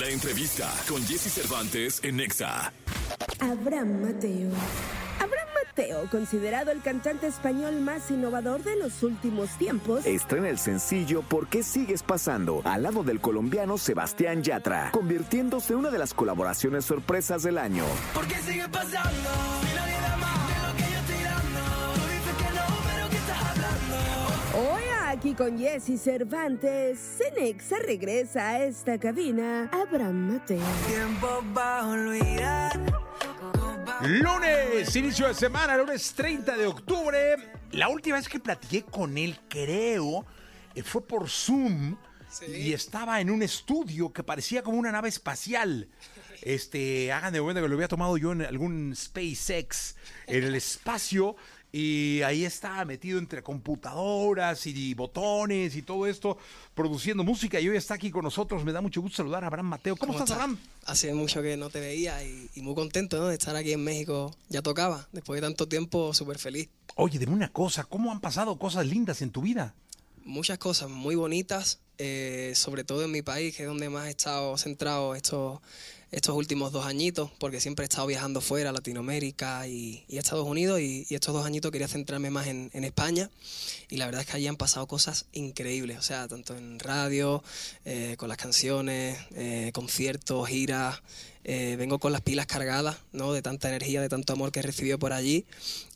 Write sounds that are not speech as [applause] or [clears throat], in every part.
La entrevista con Jesse Cervantes en Nexa. Abraham Mateo. Abraham Mateo, considerado el cantante español más innovador de los últimos tiempos, estrena el sencillo ¿Por qué sigues pasando? al lado del colombiano Sebastián Yatra, convirtiéndose en una de las colaboraciones sorpresas del año. ¿Por qué sigue pasando? Aquí con Jesse Cervantes, Cenexa regresa a esta cabina. Abraham Mateo. Tiempo va a olvidar. Lunes, inicio de semana, lunes 30 de octubre. La última vez que platiqué con él, creo, eh, fue por Zoom y estaba en un estudio que parecía como una nave espacial. Este, hagan de cuenta que lo había tomado yo en algún SpaceX, en el espacio, y ahí estaba metido entre computadoras y botones y todo esto, produciendo música. Y hoy está aquí con nosotros. Me da mucho gusto saludar a Abraham Mateo. ¿Cómo, estás, Abraham? Hace mucho que no te veía y, y muy contento ¿no? de estar aquí en México. Ya tocaba. Después de tanto tiempo, súper feliz. Oye, dime una cosa. ¿Cómo han pasado cosas lindas en tu vida? Muchas cosas muy bonitas, eh, sobre todo en mi país, que es donde más he estado centrado estos, estos últimos dos añitos, porque siempre he estado viajando fuera, Latinoamérica y, Estados Unidos, y, estos dos añitos quería centrarme más en, en, España, y la verdad es que allí han pasado cosas increíbles, o sea, tanto en radio, eh, con las canciones, eh, conciertos, giras, eh, vengo con las pilas cargadas, ¿no? De tanta energía, de tanto amor que he recibido por allí,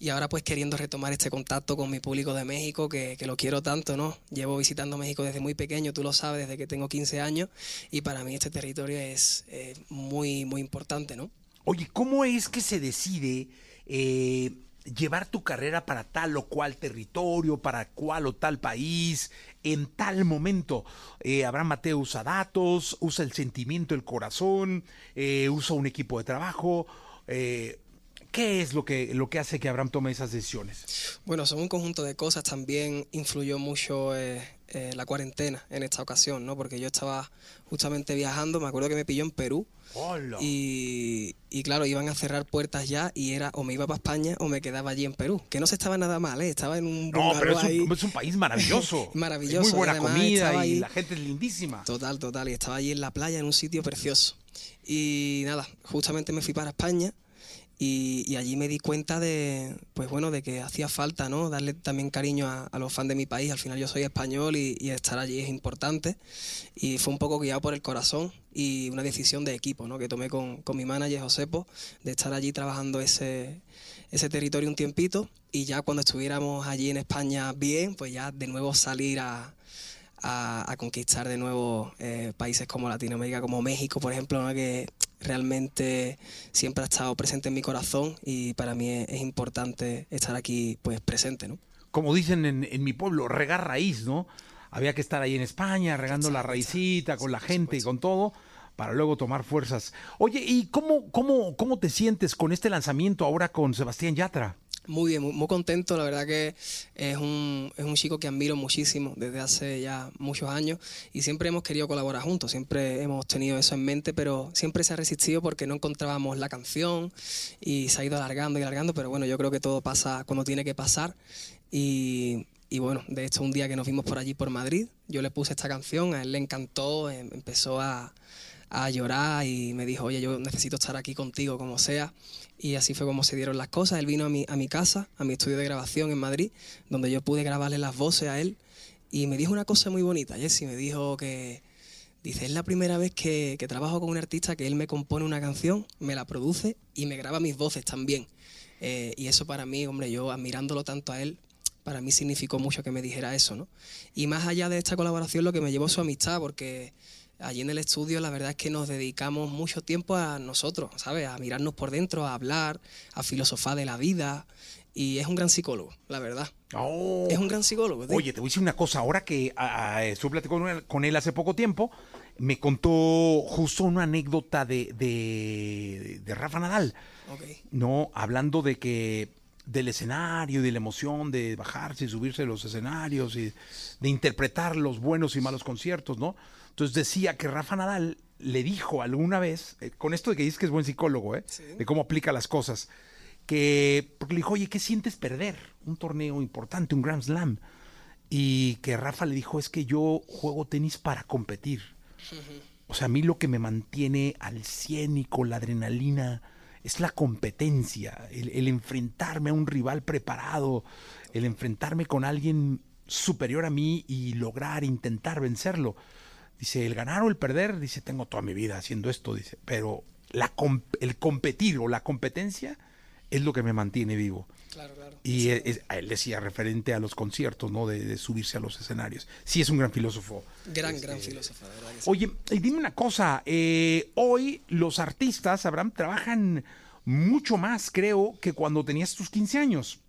y ahora pues queriendo retomar este contacto con mi público de México, que, que lo quiero tanto, ¿no? Llevo visitando México desde muy pequeño, tú lo sabes, desde que tengo 15 años, y para mí este territorio es muy, muy importante, ¿no? Oye, ¿cómo es que se decide eh, llevar tu carrera para tal o cual territorio, para cual o tal país, en tal momento? Eh, Abraham Mateo usa datos, usa el sentimiento, el corazón, eh, usa un equipo de trabajo. Eh, ¿Qué es lo que, lo que hace que Abraham tome esas decisiones? Bueno, son un conjunto de cosas. También influyó mucho eh, la cuarentena en esta ocasión, ¿no? Porque yo estaba justamente viajando, me acuerdo que me pilló en Perú. Hola. Y, y, claro, iban a cerrar puertas ya y era o me iba para España o me quedaba allí en Perú. Que no se estaba nada mal, ¿eh? Estaba en un No, pero es un, ahí. es un país maravilloso. [laughs] Maravilloso. Muy buena además comida y ahí- la gente es lindísima. Total, total. Y estaba allí en la playa, en un sitio precioso. Y nada, justamente me fui para España y, y allí me di cuenta de, pues bueno, de que hacía falta, ¿no? Darle también cariño a, a los fans de mi país. Al final yo soy español y, y estar allí es importante. Y fue un poco guiado por el corazón y una decisión de equipo, ¿no? Que tomé con, con mi manager Josepo, de estar allí trabajando ese, ese territorio un tiempito. Y ya cuando estuviéramos allí en España bien, pues ya de nuevo salir a, a, a conquistar de nuevo eh, países como Latinoamérica, como México, por ejemplo, ¿no? que realmente siempre ha estado presente en mi corazón y para mí es, es importante estar aquí pues presente, ¿no? Como dicen en, en mi pueblo, regar raíz, ¿no? Había que estar ahí en España, regando la raicita con la gente y con todo, para luego tomar fuerzas. Oye, ¿y cómo, cómo, cómo te sientes con este lanzamiento ahora con Sebastián Yatra? Muy bien, muy, muy contento. La verdad que es un, es un chico que admiro muchísimo desde hace ya muchos años y siempre hemos querido colaborar juntos, siempre hemos tenido eso en mente, pero siempre se ha resistido porque no encontrábamos la canción y se ha ido alargando y alargando, pero bueno, yo creo que todo pasa cuando tiene que pasar y, y bueno, de hecho un día que nos vimos por allí por Madrid, yo le puse esta canción, a él le encantó, em- empezó a, a llorar y me dijo, oye, yo necesito estar aquí contigo como sea. Y así fue como se dieron las cosas. Él vino a mi, a mi casa, a mi estudio de grabación en Madrid, donde yo pude grabarle las voces a él. Y me dijo una cosa muy bonita, Jesse, me dijo que, dice, es la primera vez que, que trabajo con un artista que él me compone una canción, me la produce y me graba mis voces también. Eh, y eso para mí, hombre, yo admirándolo tanto a él, para mí significó mucho que me dijera eso, ¿no? Y más allá de esta colaboración, lo que me llevó su amistad, porque allí en el estudio la verdad es que nos dedicamos mucho tiempo a nosotros, ¿sabes? A mirarnos por dentro, a hablar, a filosofar de la vida. Y es un gran psicólogo, la verdad. Oh. Es un gran psicólogo. tío. Oye, te voy a decir una cosa. Ahora que ah, ah, estuve platicando con él, hace poco tiempo, me contó justo una anécdota de, de, de Rafa Nadal. Ok. No, hablando de que del escenario y de la emoción de bajarse y subirse a los escenarios y de interpretar los buenos y malos conciertos, ¿no? Entonces decía que Rafa Nadal le dijo alguna vez, eh, con esto de que dices que es buen psicólogo, ¿eh? Sí. de cómo aplica las cosas, que porque le dijo, oye, ¿qué sientes perder? Un torneo importante, un Grand Slam. Y que Rafa le dijo, es que yo juego tenis para competir. o sea, a mí lo que me mantiene al cien y con la adrenalina es la competencia, el, el enfrentarme a un rival preparado, el enfrentarme con alguien superior a mí y lograr, intentar vencerlo. Dice, el ganar o el perder, dice, tengo toda mi vida haciendo esto, dice, pero la, el competir o la competencia es lo que me mantiene vivo. Claro, claro. Y es- él decía referente a los conciertos, ¿no? De, de subirse a los escenarios. Sí, es un gran filósofo. Gran, gran filósofo, de verdad que sí. Oye, y dime una cosa, eh, hoy los artistas, Abraham, trabajan mucho más, creo, que cuando tenías tus 15 años.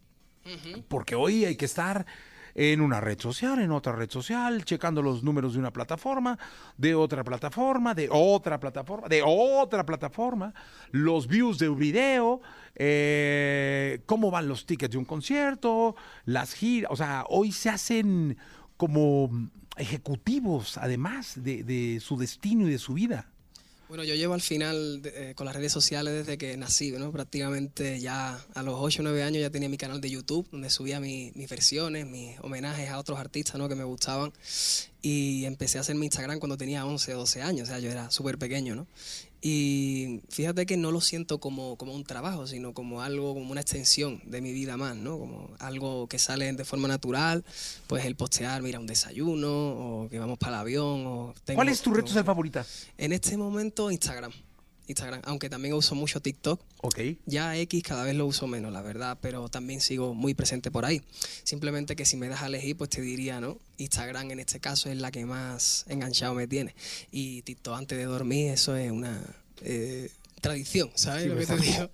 Porque hoy hay que estar en una red social, en otra red social, checando los números de una plataforma, de otra plataforma, de otra plataforma, de otra plataforma, los views de un video, eh, cómo van los tickets de un concierto, las giras, o sea, hoy se hacen como ejecutivos, además de, de su destino y de su vida. Bueno, yo llevo al final de- eh, con las redes sociales desde que nací, ¿no? Prácticamente ya a los 8 o 9 años ya tenía mi canal de YouTube donde subía mi- mis versiones, mis homenajes a otros artistas, ¿no? Que me gustaban. Y empecé a hacer mi Instagram cuando tenía 11 o 12 años, o sea, yo era súper pequeño, ¿no? Y fíjate que no lo siento como, como un trabajo, sino como algo, como una extensión de mi vida más, ¿no? Como algo que sale de forma natural, pues el postear, mira, un desayuno, o que vamos para el avión, o... tengo- ¿Cuál es tu red social favorita? en este momento Instagram. Instagram, aunque también uso mucho TikTok. Ok. Ya X cada vez lo uso menos, la verdad, pero también sigo muy presente por ahí. Simplemente que si me das a elegir, pues te diría, ¿no? Instagram en este caso es la que más enganchado me tiene. Y TikTok antes de dormir, eso es una eh, tradición, ¿sabes Sí, lo que te digo?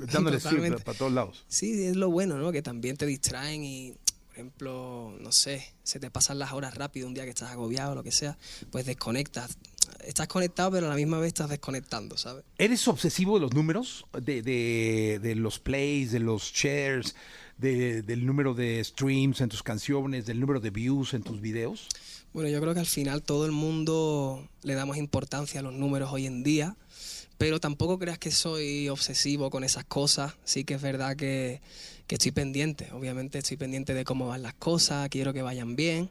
[laughs] Dándole Totalmente. para todos lados. Sí, es lo bueno, ¿no? Que también te distraen y, por ejemplo, no sé, se te pasan las horas rápido un día que estás agobiado o lo que sea, pues desconectas. Estás conectado, pero a la misma vez estás desconectando, ¿sabes? ¿Eres obsesivo de los números? De, de- de los plays, de los shares, de- del número de streams en tus canciones, del número de views en tus videos? Bueno, yo creo que al final todo el mundo le damos importancia a los números hoy en día, pero tampoco creas que soy obsesivo con esas cosas. Sí que es verdad que, que estoy pendiente, obviamente estoy pendiente de cómo van las cosas, quiero que vayan bien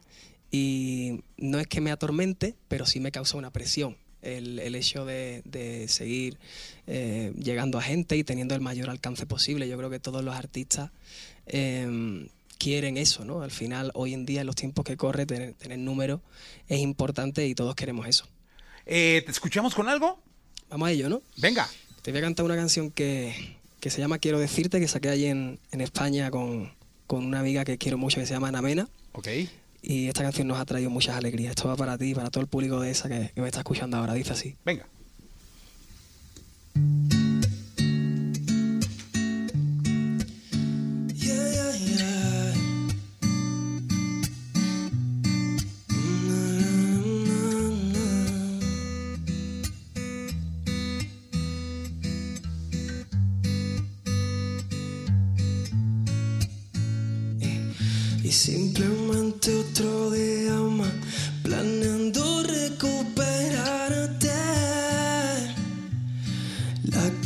y no es que me atormente, pero sí me causa una presión. El, el hecho de, de seguir eh, llegando a gente y teniendo el mayor alcance posible. Yo creo que todos los artistas eh, quieren eso, ¿no? Al final, hoy en día, en los tiempos que corre, tener, tener números es importante y todos queremos eso. Eh, ¿Te escuchamos con algo? Vamos a ello, ¿no? Venga. Te voy a cantar una canción que, que se llama Quiero decirte, que saqué allí en, en España con, con una amiga que quiero mucho que se llama Ana Mena. Ok. Y esta canción nos ha traído muchas alegrías. Esto va para ti y para todo el público de esa que, me está escuchando ahora. Dice así. Venga.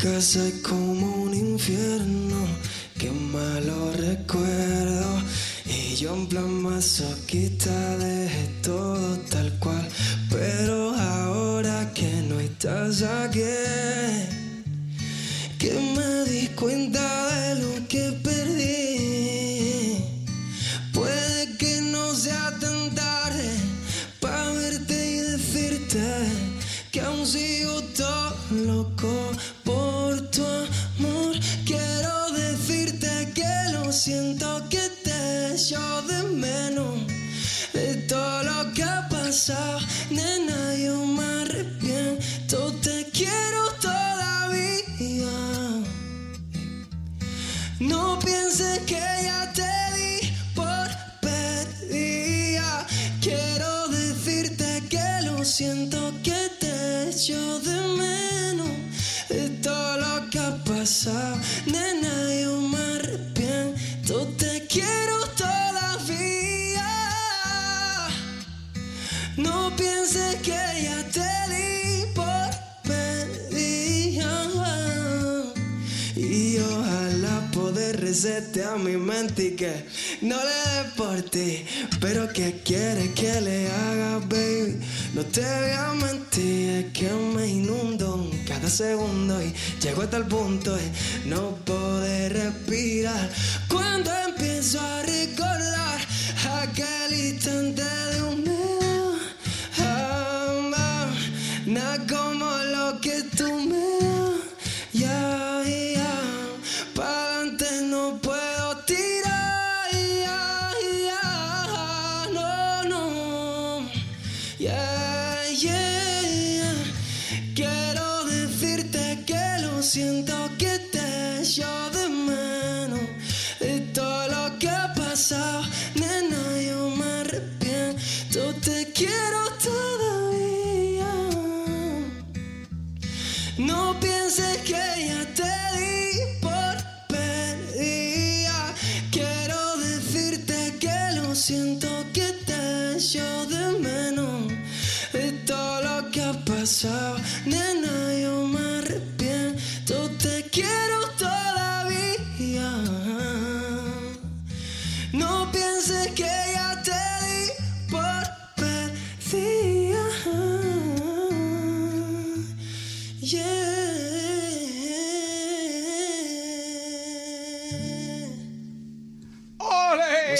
Casa es como un infierno, qué malo recuerdo. Y yo en plan masoquista dejé todo de menos de todo lo que ha pasado. Nena, yo me arrepiento, te quiero todavía. No pienses que ya te di por perdida. Quiero decirte que lo siento, que te echo de menos de todo lo que ha pasado. Pienses que ya te di por. Y ojalá poder resetear mi mente y que no le des por ti, pero ¿qué quieres que le haga, baby? No te voy a mentir, es que me inundo cada segundo y llego hasta el punto de no poder respirar. Cuando empiezo a recordar aquel instante de siento que te echo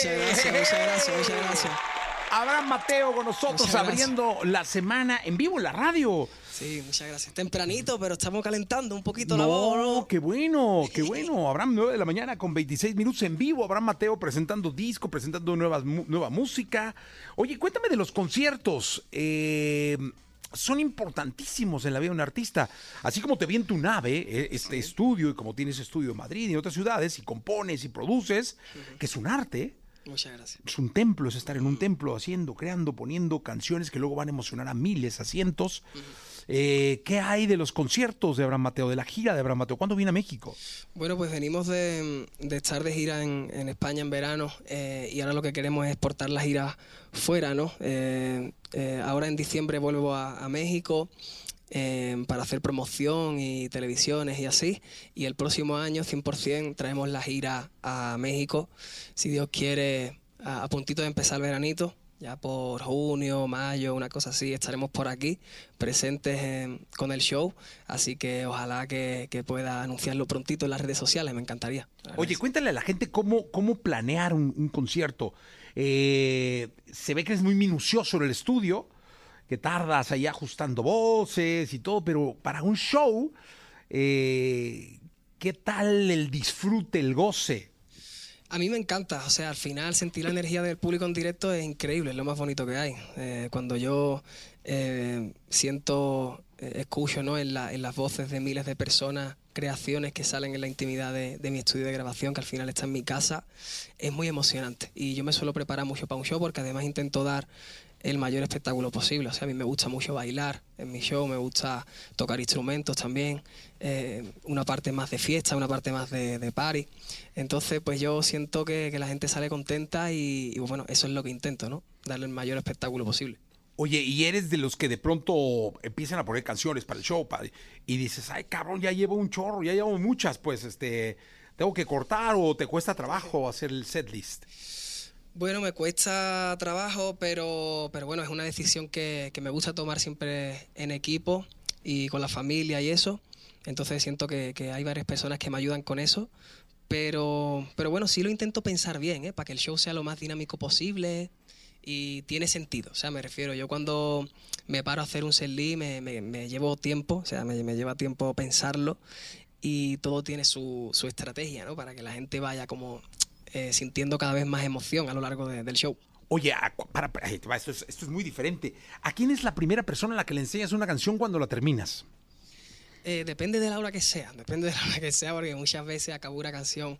Muchas gracias, muchas gracias, muchas gracias. Abraham Mateo con nosotros gracias. abriendo la semana en vivo en la radio. Sí, muchas gracias. Tempranito, pero estamos calentando un poquito la voz, No, ¿no? qué bueno, qué bueno. Abraham, 9 de la mañana con 26 minutos en vivo. Abraham Mateo presentando disco, presentando nuevas, nueva música. Oye, cuéntame de los conciertos. Eh, son importantísimos en la vida de un artista. Así como te vi en tu nave, eh, este estudio, y como tienes estudio en Madrid y en otras ciudades, y compones y produces, que es un arte. Muchas gracias. Es un templo, es estar en un templo haciendo, creando, poniendo canciones que luego van a emocionar a miles, a cientos. Eh, ¿Qué hay de los conciertos de Abraham Mateo, de la gira de Abraham Mateo? ¿Cuándo viene a México? Bueno, pues venimos de, de estar de gira en, en España en verano eh, y ahora lo que queremos es exportar la gira fuera, ¿no? Eh, eh, ahora en diciembre vuelvo a, a México eh, para hacer promoción y televisiones y así. Y el próximo año, 100%, traemos la gira a México. Si Dios quiere, a, puntito de empezar el veranito. Ya por junio, mayo, una cosa así, estaremos por aquí presentes en- con el show. Así que ojalá que, que pueda anunciarlo prontito en las redes sociales, me encantaría. Oye, cuéntale a la gente cómo, cómo planear un, un concierto. Eh, se ve que es muy minucioso en el estudio, que tardas ahí ajustando voces y todo, pero para un show, eh, ¿qué tal el disfrute, el goce? A mí me encanta, o sea, al final sentir la energía del público en directo es increíble, es lo más bonito que hay. Eh, cuando yo eh, siento, eh, escucho ¿no? en, la- en las voces de miles de personas creaciones que salen en la intimidad de, de mi estudio de grabación, que al final está en mi casa, es muy emocionante. Y yo me suelo preparar mucho para un show porque además intento dar el mayor espectáculo posible. O sea, a mí me gusta mucho bailar en mi show, me gusta tocar instrumentos también, eh, una parte más de fiesta, una parte más de, party. Entonces, pues yo siento que, que la gente sale contenta y, bueno, eso es lo que intento, ¿no? Darle el mayor espectáculo posible. Oye, y eres de los que de pronto empiezan a poner canciones para el show y dices, ay cabrón, ya llevo un chorro, ya llevo muchas, pues este, tengo que cortar o te cuesta trabajo hacer el set list. Bueno, me cuesta trabajo, pero, pero bueno, es una decisión que, que me gusta tomar siempre en equipo y con la familia y eso. Entonces siento que, que hay varias personas que me ayudan con eso. Pero, pero bueno, sí lo intento pensar bien, ¿eh? para que el show sea lo más dinámico posible y tiene sentido. O sea, me refiero, yo cuando me paro a hacer un setlist me, me, me llevo tiempo, o sea, me, me lleva tiempo pensarlo y todo tiene su, su estrategia, ¿no? Para que la gente vaya como eh, sintiendo cada vez más emoción a lo largo de- del show. Oye, para, para- va, esto, es, esto es muy diferente. ¿A quién es la primera persona a la que le enseñas una canción cuando la terminas? Eh, depende de la hora que sea, depende de la hora que sea, porque muchas veces acabo una canción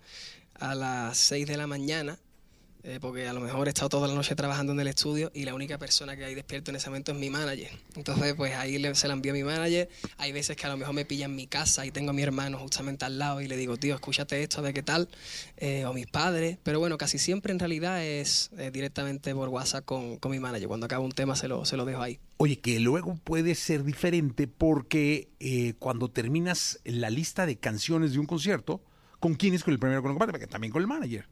a las 6 de la mañana, eh, porque a lo mejor he estado toda la noche trabajando en el estudio y la única persona que hay despierto en ese momento es mi manager. Entonces, pues ahí le- se la envío a mi manager. Hay veces que a lo mejor me pilla en mi casa y tengo a mi hermano justamente al lado y le digo, tío, escúchate esto, de qué tal, eh, o mis padres. Pero bueno, casi siempre en realidad es directamente por WhatsApp con, con mi manager. Cuando acaba un tema se lo, se lo dejo ahí. Oye, que luego puede ser diferente porque eh, cuando terminas la lista de canciones de un concierto, ¿con quién es con el primero que comparte? Porque también con el manager.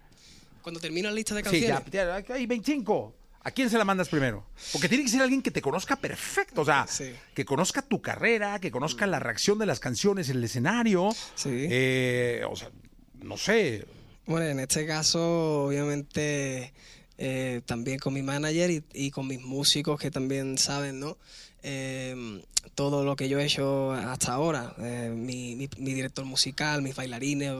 Cuando termino la lista de Sí, canciones. ya, ya, hay 25. ¿A quién se la mandas primero? Porque tiene que ser alguien que te conozca perfecto, o sea, Sí. que conozca tu carrera, que conozca la reacción de las canciones en el escenario. Sí. Eh, o sea, no sé. Bueno, en este caso, obviamente, eh, también con mi manager y, y con mis músicos que también saben, ¿no? Eh, todo lo que yo he hecho hasta ahora, eh, mi, mi- mi director musical, mis bailarines,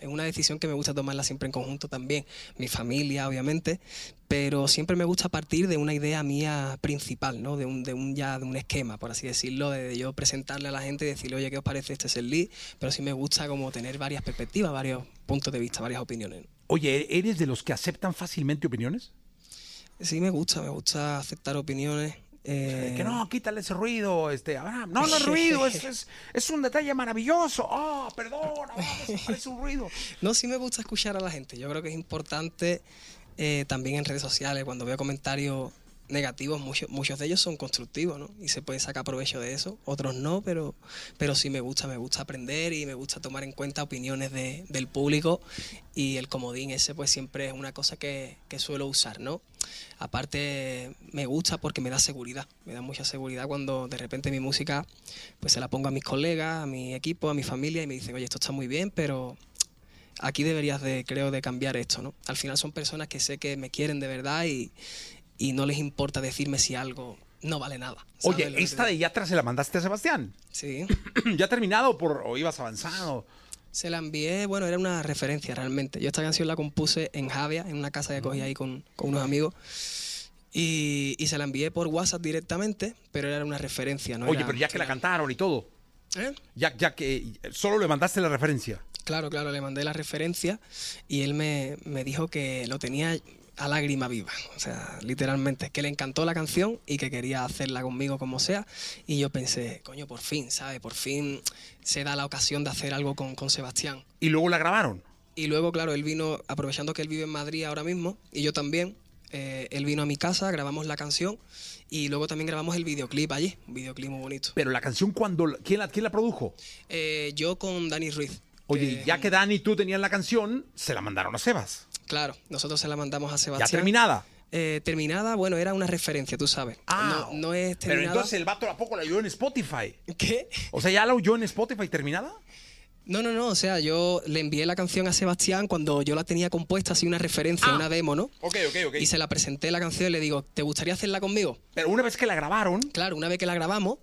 es una decisión que me gusta tomarla siempre en conjunto también, mi familia, obviamente, pero siempre me gusta partir de una idea mía principal, ¿no? De un, de un ya de un esquema, por así decirlo, de yo presentarle a la gente y decirle, oye, ¿qué os parece? Este es el lead, pero sí me gusta como tener varias perspectivas, varios puntos de vista, varias opiniones. Oye, ¿eres de los que aceptan fácilmente opiniones? Sí, me gusta, me gusta aceptar opiniones. Eh, Que no, quítale ese ruido, este, Abraham. No, no es [laughs] ruido, es, es, es un detalle maravilloso. Oh, perdón, Abraham, [laughs] parece un ruido. No, sí me gusta escuchar a la gente. Yo creo que es importante eh, también en redes sociales, cuando veo comentarios negativos, muchos, muchos de ellos son constructivos, ¿no? Y se puede sacar provecho de eso. Otros no, pero, pero sí me gusta, me gusta aprender y me gusta tomar en cuenta opiniones de- del público. Y el comodín ese, pues siempre es una cosa que, que suelo usar, ¿no? Aparte, me gusta porque me da seguridad, me da mucha seguridad cuando de repente mi música, pues se la pongo a mis colegas, a mi equipo, a mi familia y me dicen, oye, esto está muy bien, pero aquí deberías de, creo, de cambiar esto, ¿no? Al final son personas que sé que me quieren de verdad y, y no les importa decirme si algo no vale nada. ¿sabes Oye, esta de Yatra se la mandaste a Sebastián. Sí. [clears throat] ¿Ya ha terminado por, o ibas avanzado? Se la envié, bueno, era una referencia realmente. Yo esta canción la compuse en Javia, en una casa que cogí ahí con, con unos amigos. Y, y se la envié por WhatsApp directamente, pero era una referencia, ¿no? Oye, era- pero ya que la cantaron y todo. ¿Eh? Ya, ya que solo le mandaste la referencia. Claro, claro, le mandé la referencia y él me, me dijo que lo tenía a lágrima viva, o sea, literalmente, que le encantó la canción y que quería hacerla conmigo como sea. Y yo pensé, coño, por fin, ¿sabes? Por fin se da la ocasión de hacer algo con, con Sebastián. Y luego la grabaron. Y luego, claro, él vino, aprovechando que él vive en Madrid ahora mismo, y yo también, eh, él vino a mi casa, grabamos la canción y luego también grabamos el videoclip allí, un videoclip muy bonito. Pero la canción, cuando ¿quién la, quién la produjo? Eh, yo con Dani Ruiz. Oye, que- ya que Dani y tú tenían la canción, se la mandaron a Sebas. Claro, nosotros se la mandamos a Ya Sebastián. terminada. Eh, terminada, bueno, era una referencia, tú sabes. Ah, no, no es Pero terminada. entonces el vato tampoco la oyó en Spotify. ¿Qué? O sea, ¿ya la oyó en Spotify terminada? No, no, no, o sea, yo le envié la canción a Sebastián cuando yo la tenía compuesta, así una referencia, Ah. una demo, ¿no? Ok, ok, ok. Y se la presenté la canción y le digo, ¿te gustaría hacerla conmigo? Pero una vez que la grabaron, Claro, una vez que la grabamos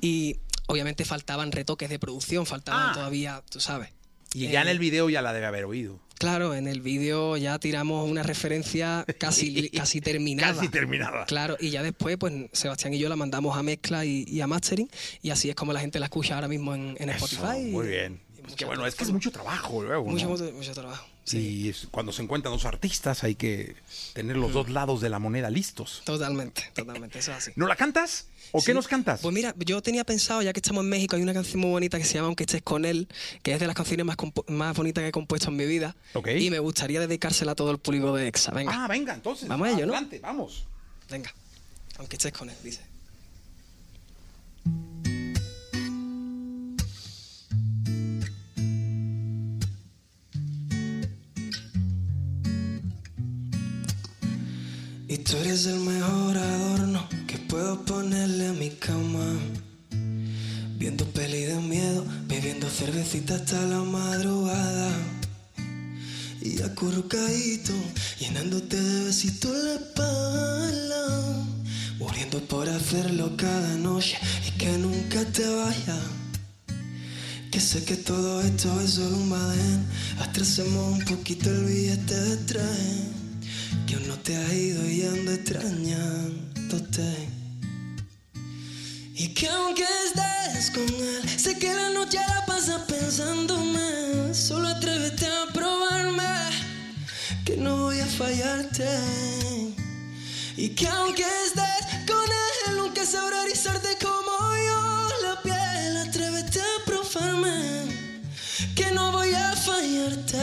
y obviamente faltaban retoques de producción, faltaban Ah. todavía, tú sabes. y ya Eh, en el video ya la debe haber oído. Claro, en el vídeo ya tiramos una referencia casi, [laughs] casi terminada. Casi terminada. Claro, y ya después, pues Sebastián y yo la mandamos a mezcla y, y a mastering, y así es como la gente la escucha ahora mismo en, en Eso, Spotify. muy bien. Es que bueno, es que es mucho trabajo luego. mucho, mucho trabajo. Sí, Y es- cuando se encuentran dos artistas hay que tener los dos lados de la moneda listos. totalmente, totalmente, eso es así. ¿No la cantas? ¿O qué nos cantas? Pues mira, yo tenía pensado, ya que estamos en México, hay una canción muy bonita que se llama Aunque estés con él, que es de las canciones más, más bonitas que he compuesto en mi vida. Y me gustaría dedicársela a todo el público de EXA. Venga, Ah, venga, entonces. Vamos a ello, ¿no? Adelante, vamos. venga. Aunque estés con él, dice. Tú eres el mejor adorno que puedo ponerle a mi cama. Viendo peli de miedo, bebiendo cervecita hasta la madrugada. Y acurrucadito, llenándote de besitos la espalda. Muriendo por hacerlo cada noche y que nunca te vayas. Que sé que todo esto es solo un badén. Atrasemos un poquito el billete de tren. Que aún no te has ido y ando extrañándote. Y que aunque estés con él, sé que la noche la pasas pensándome. Solo atrévete a probarme, que no voy a fallarte. Y que aunque estés con él, nunca sabrá erizarte como yo la piel. Atrévete a probarme, que no voy a fallarte.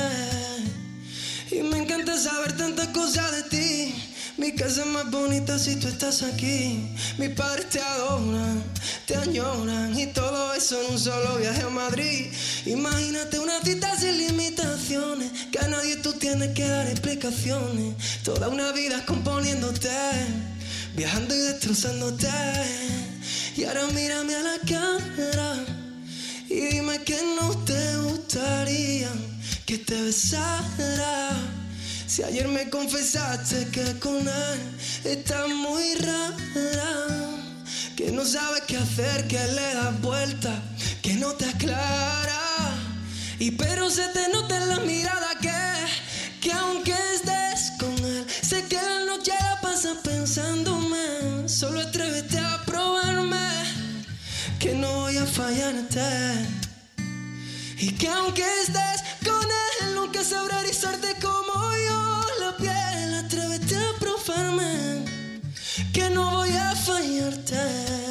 Encanta saber tantas cosas de ti. Mi casa es más bonita si tú estás aquí. Mis padres te adoran, te añoran y todo eso en un solo viaje a Madrid. Imagínate una cita sin limitaciones, que a nadie tú tienes que dar explicaciones. Toda una vida componiéndote, viajando y destrozándote. Y ahora mírame a la cara y dime que no te gustaría que te besara. Si ayer me confesaste que con él está muy rara, que no sabes qué hacer, que le das vuelta, que no te aclara. Y pero se te nota en la mirada que, que aunque estés con él, sé que la noche la pasas pensándome. Solo atrévete a probarme, que no voy a fallarte. Y que aunque estés con él, nunca sabrá erizarte piel. Atrévete a probarme, que no voy a fallarte.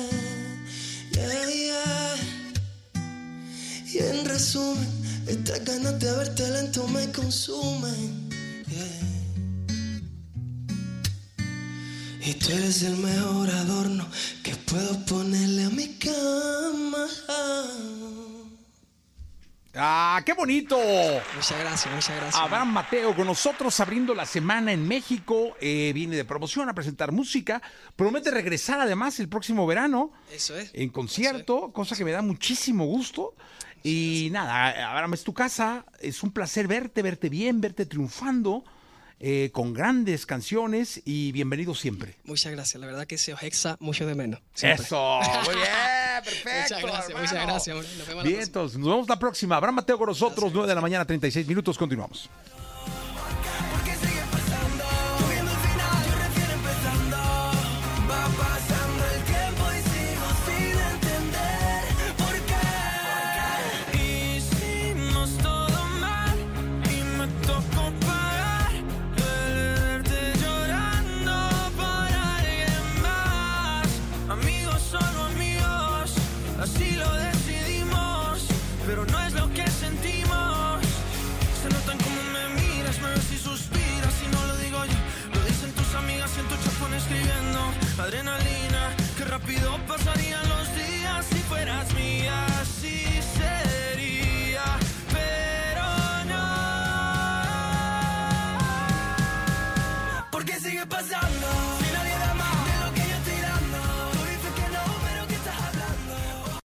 Y en resumen, estas ganas de verte lento me consumen. Yeah. Y tú eres el mejor adorno que puedo ponerle a mi cama. ¡Ah, qué bonito! Muchas gracias, muchas gracias. Abraham Mateo con nosotros abriendo la semana en México. Eh, viene de promoción a presentar música. Promete regresar además el próximo verano Eso es. en concierto, cosa que me da muchísimo gusto. Y nada, Abraham es tu casa. Es un placer verte, verte bien, verte triunfando. eh, con grandes canciones y bienvenido siempre. Muchas gracias. La verdad que se os exa mucho de menos. siempre. Eso, muy bien, [laughs] perfecto. Muchas gracias, hermano. muchas gracias. Nos vemos la Bien, próxima. entonces, nos vemos la próxima. Abraham Mateo con nosotros, 9 de la mañana, 36 minutos. Continuamos.